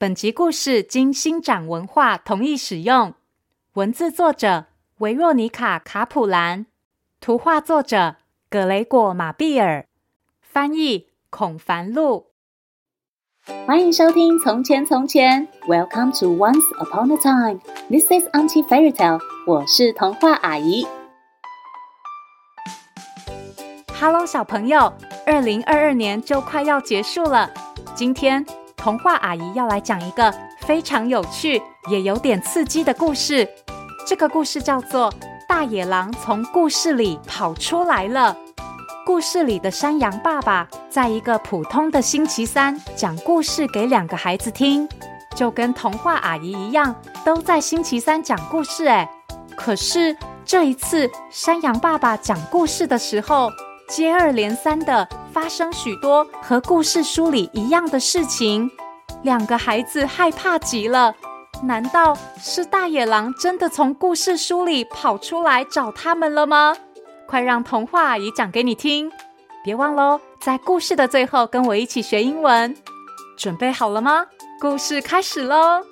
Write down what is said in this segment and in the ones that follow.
本集故事经新展文化同意使用，文字作者维若尼卡·卡普兰，图画作者葛雷果·马毕尔，翻译孔凡露。欢迎收听《从前从前》，Welcome to Once Upon a Time。This is Auntie Fairy Tale。我是童话阿姨。Hello，小朋友，二零二二年就快要结束了，今天。童话阿姨要来讲一个非常有趣也有点刺激的故事。这个故事叫做《大野狼从故事里跑出来了》。故事里的山羊爸爸在一个普通的星期三讲故事给两个孩子听，就跟童话阿姨一样，都在星期三讲故事。哎，可是这一次山羊爸爸讲故事的时候，接二连三的发生许多和故事书里一样的事情，两个孩子害怕极了。难道是大野狼真的从故事书里跑出来找他们了吗？快让童话阿姨讲给你听！别忘喽，在故事的最后跟我一起学英文。准备好了吗？故事开始喽！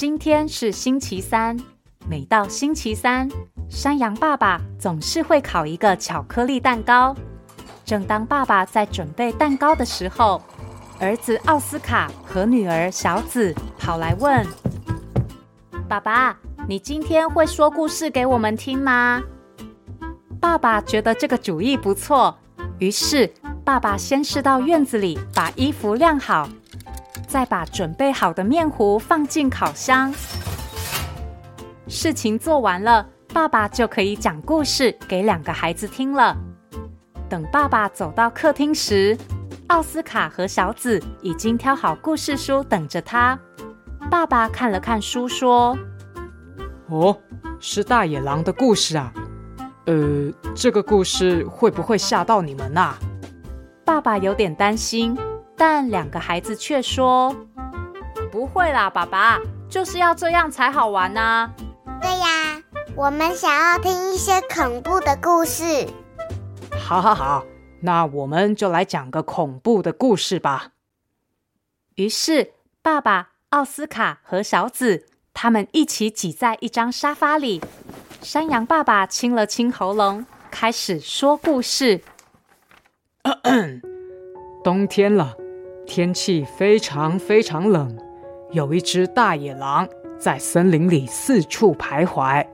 今天是星期三，每到星期三，山羊爸爸总是会烤一个巧克力蛋糕。正当爸爸在准备蛋糕的时候，儿子奥斯卡和女儿小紫跑来问：“爸爸，你今天会说故事给我们听吗？”爸爸觉得这个主意不错，于是爸爸先是到院子里把衣服晾好。再把准备好的面糊放进烤箱。事情做完了，爸爸就可以讲故事给两个孩子听了。等爸爸走到客厅时，奥斯卡和小紫已经挑好故事书等着他。爸爸看了看书，说：“哦，是大野狼的故事啊。呃，这个故事会不会吓到你们呐？”爸爸有点担心。但两个孩子却说：“不会啦，爸爸，就是要这样才好玩呢。”“对呀，我们想要听一些恐怖的故事。”“好，好，好，那我们就来讲个恐怖的故事吧。”于是，爸爸、奥斯卡和小紫他们一起挤在一张沙发里。山羊爸爸清了清喉咙，开始说故事。咳咳，冬天了。天气非常非常冷，有一只大野狼在森林里四处徘徊。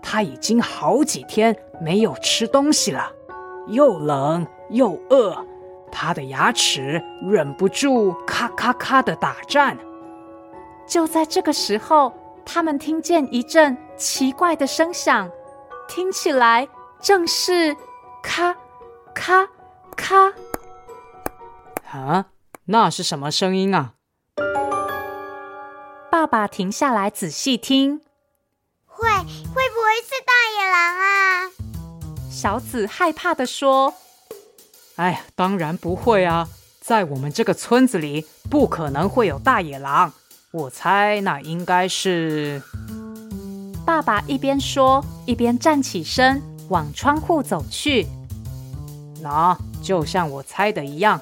它已经好几天没有吃东西了，又冷又饿，它的牙齿忍不住咔咔咔的打颤。就在这个时候，他们听见一阵奇怪的声响，听起来正是咔咔咔啊！那是什么声音啊？爸爸停下来仔细听，会会不会是大野狼啊？小紫害怕的说：“哎呀，当然不会啊，在我们这个村子里不可能会有大野狼。我猜那应该是……”爸爸一边说一边站起身往窗户走去。那就像我猜的一样。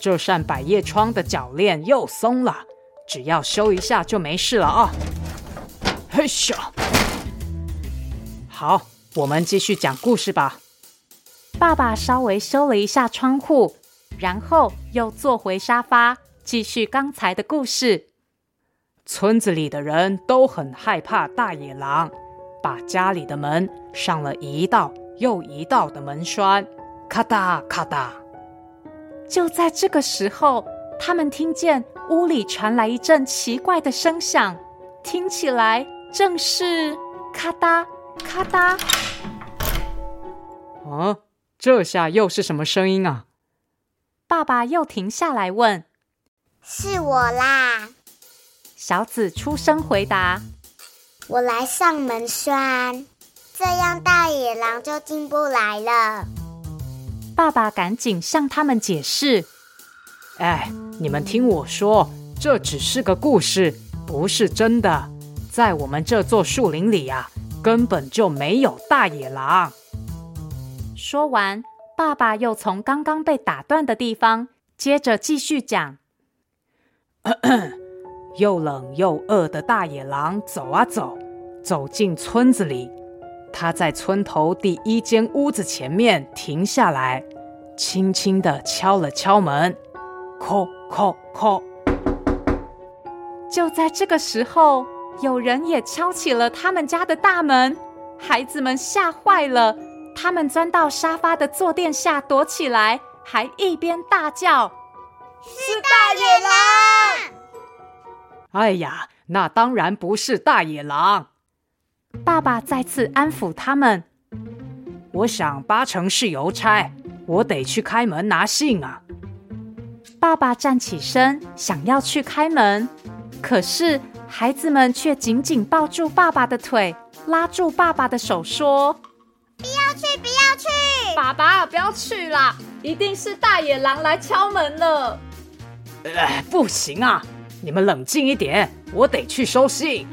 这扇百叶窗的铰链又松了，只要修一下就没事了啊！嘿咻，好，我们继续讲故事吧。爸爸稍微修了一下窗户，然后又坐回沙发，继续刚才的故事。村子里的人都很害怕大野狼，把家里的门上了一道又一道的门栓，咔哒咔哒。就在这个时候，他们听见屋里传来一阵奇怪的声响，听起来正是咔哒咔哒。啊，这下又是什么声音啊？爸爸又停下来问：“是我啦。”小紫出声回答：“我来上门栓，这样大野狼就进不来了。”爸爸赶紧向他们解释：“哎，你们听我说，这只是个故事，不是真的。在我们这座树林里呀，根本就没有大野狼。说完，爸爸又从刚刚被打断的地方接着继续讲。又冷又饿的大野狼走啊走，走进村子里。他在村头第一间屋子前面停下来，轻轻地敲了敲门，叩叩叩。就在这个时候，有人也敲起了他们家的大门。孩子们吓坏了，他们钻到沙发的坐垫下躲起来，还一边大叫。是大野狼！哎呀，那当然不是大野狼。爸爸再次安抚他们。我想八成是邮差，我得去开门拿信啊。爸爸站起身，想要去开门，可是孩子们却紧紧抱住爸爸的腿，拉住爸爸的手说：“不要去，不要去！爸爸，不要去啦！一定是大野狼来敲门了。”呃，不行啊！你们冷静一点，我得去收信。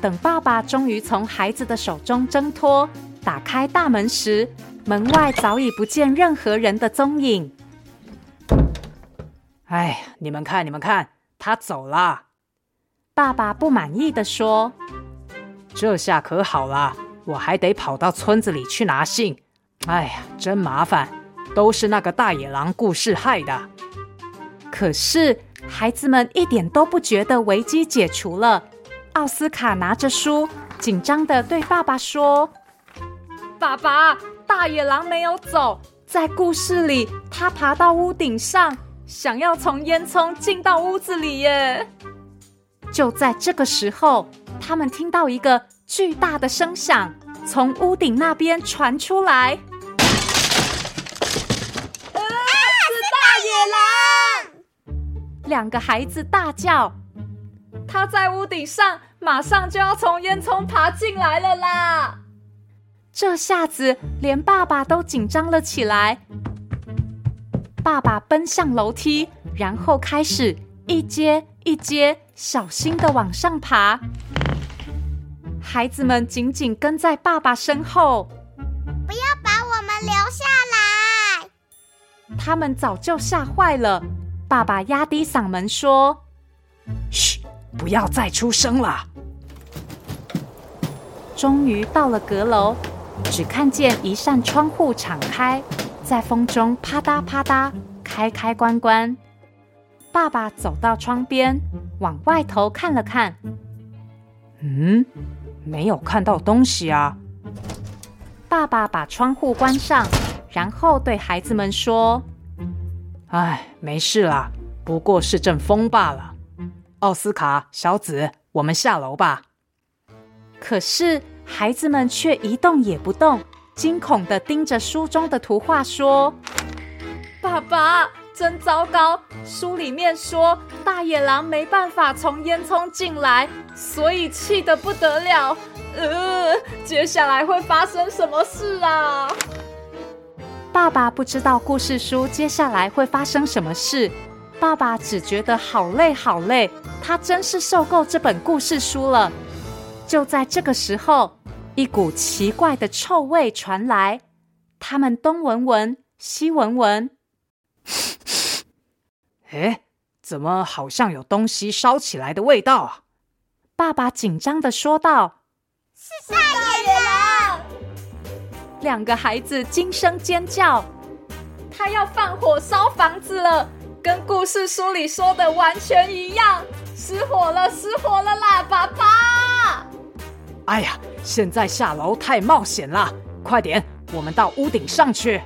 等爸爸终于从孩子的手中挣脱，打开大门时，门外早已不见任何人的踪影。哎，你们看，你们看，他走了。爸爸不满意的说：“这下可好了，我还得跑到村子里去拿信。哎呀，真麻烦，都是那个大野狼故事害的。”可是，孩子们一点都不觉得危机解除了。奥斯卡拿着书，紧张的对爸爸说：“爸爸，大野狼没有走，在故事里，他爬到屋顶上，想要从烟囱进到屋子里耶。”就在这个时候，他们听到一个巨大的声响从屋顶那边传出来。两个孩子大叫：“他在屋顶上，马上就要从烟囱爬进来了啦！”这下子连爸爸都紧张了起来。爸爸奔向楼梯，然后开始一阶一阶小心的往上爬。孩子们紧紧跟在爸爸身后，不要把我们留下来！他们早就吓坏了。爸爸压低嗓门说：“嘘，不要再出声了。”终于到了阁楼，只看见一扇窗户敞开，在风中啪嗒啪嗒开开关关。爸爸走到窗边，往外头看了看，嗯，没有看到东西啊。爸爸把窗户关上，然后对孩子们说。哎，没事啦，不过是阵风罢了。奥斯卡，小紫，我们下楼吧。可是孩子们却一动也不动，惊恐的盯着书中的图画，说：“爸爸，真糟糕！书里面说大野狼没办法从烟囱进来，所以气得不得了。呃，接下来会发生什么事啊？”爸爸不知道故事书接下来会发生什么事，爸爸只觉得好累好累，他真是受够这本故事书了。就在这个时候，一股奇怪的臭味传来，他们东闻闻，西闻闻，哎，怎么好像有东西烧起来的味道啊？爸爸紧张的说道：“是大野狼！”两个孩子惊声尖叫，他要放火烧房子了，跟故事书里说的完全一样，失火了，失火了啦，爸爸！哎呀，现在下楼太冒险了，快点，我们到屋顶上去。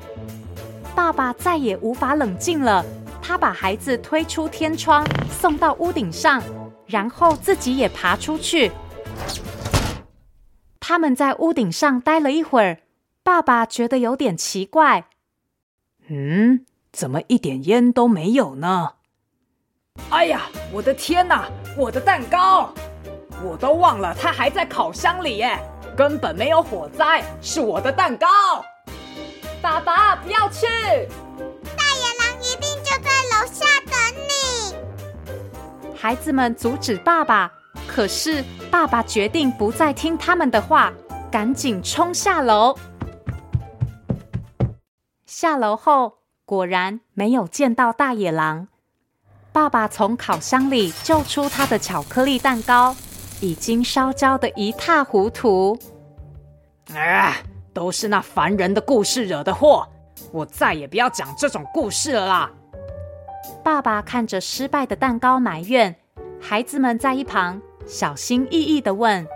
爸爸再也无法冷静了，他把孩子推出天窗，送到屋顶上，然后自己也爬出去。他们在屋顶上待了一会儿。爸爸觉得有点奇怪，嗯，怎么一点烟都没有呢？哎呀，我的天哪，我的蛋糕！我都忘了它还在烤箱里耶，根本没有火灾，是我的蛋糕。爸爸，不要去！大野狼一定就在楼下等你。孩子们阻止爸爸，可是爸爸决定不再听他们的话。赶紧冲下楼。下楼后，果然没有见到大野狼。爸爸从烤箱里救出他的巧克力蛋糕，已经烧焦的一塌糊涂。啊，都是那烦人的故事惹的祸！我再也不要讲这种故事了啦。爸爸看着失败的蛋糕埋怨，孩子们在一旁小心翼翼的问：“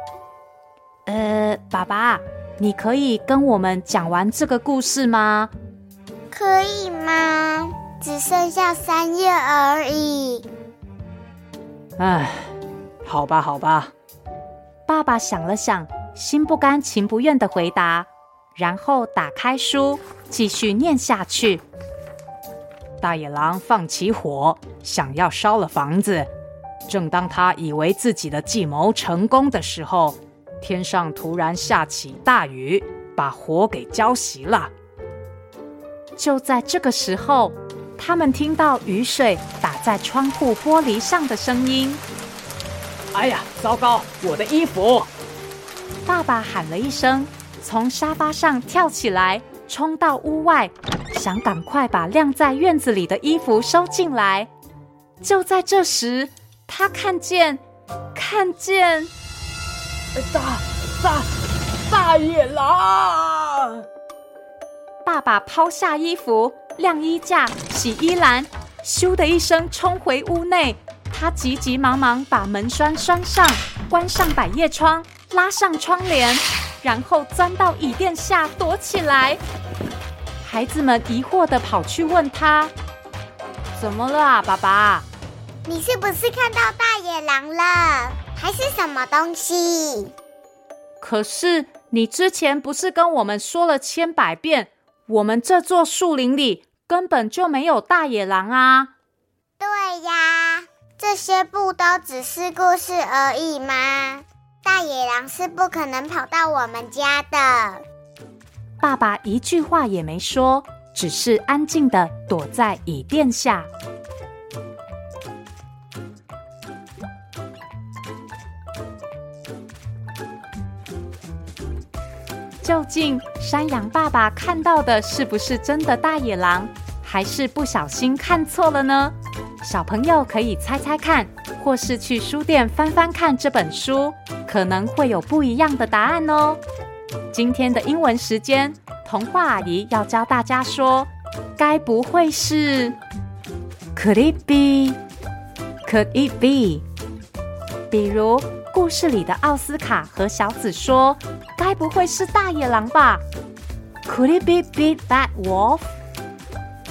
呃，爸爸，你可以跟我们讲完这个故事吗？”可以吗？只剩下三页而已。唉，好吧，好吧。爸爸想了想，心不甘情不愿的回答，然后打开书，继续念下去。大野狼放起火，想要烧了房子。正当他以为自己的计谋成功的时候，天上突然下起大雨，把火给浇熄了。就在这个时候，他们听到雨水打在窗户玻璃上的声音。哎呀，糟糕！我的衣服！爸爸喊了一声，从沙发上跳起来，冲到屋外，想赶快把晾在院子里的衣服收进来。就在这时，他看见，看见大大大野狼！爸爸抛下衣服，晾衣架、洗衣篮，咻的一声冲回屋内。他急急忙忙把门栓拴上，关上百叶窗，拉上窗帘，然后钻到椅垫下躲起来。孩子们疑惑的跑去问他：“怎么了啊，爸爸？你是不是看到大野狼了？还是什么东西？”可是你之前不是跟我们说了千百遍？我们这座树林里根本就没有大野狼啊！对呀，这些不都只是故事而已吗？大野狼是不可能跑到我们家的。爸爸一句话也没说，只是安静的躲在椅垫下。究竟山羊爸爸看到的是不是真的大野狼，还是不小心看错了呢？小朋友可以猜猜看，或是去书店翻翻看这本书，可能会有不一样的答案哦。今天的英文时间，童话阿姨要教大家说：“该不会是？”Could it be？Could it be？比如。故事里的奥斯卡和小紫说：“该不会是大野狼吧？”Could it be big bad wolf？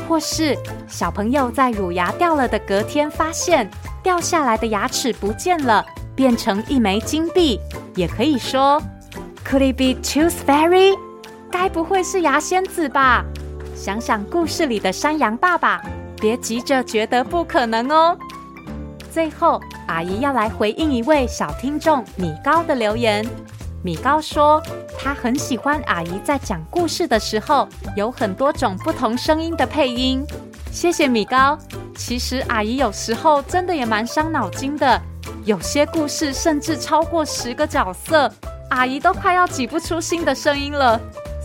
或是小朋友在乳牙掉了的隔天发现掉下来的牙齿不见了，变成一枚金币，也可以说：“Could it be tooth fairy？” 该不会是牙仙子吧？想想故事里的山羊爸爸，别急着觉得不可能哦。最后，阿姨要来回应一位小听众米高的留言。米高说，他很喜欢阿姨在讲故事的时候有很多种不同声音的配音。谢谢米高。其实阿姨有时候真的也蛮伤脑筋的，有些故事甚至超过十个角色，阿姨都快要挤不出新的声音了。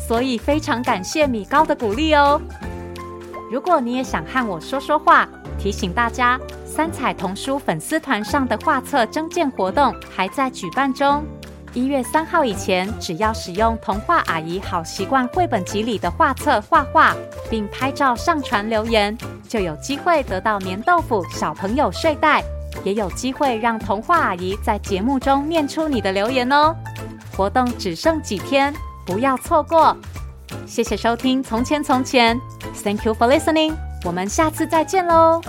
所以非常感谢米高的鼓励哦。如果你也想和我说说话，提醒大家。三彩童书粉丝团上的画册征件活动还在举办中，一月三号以前，只要使用《童话阿姨好习惯》绘本集里的画册画画，并拍照上传留言，就有机会得到黏豆腐小朋友睡袋，也有机会让童话阿姨在节目中念出你的留言哦。活动只剩几天，不要错过。谢谢收听《从前从前》，Thank you for listening，我们下次再见喽。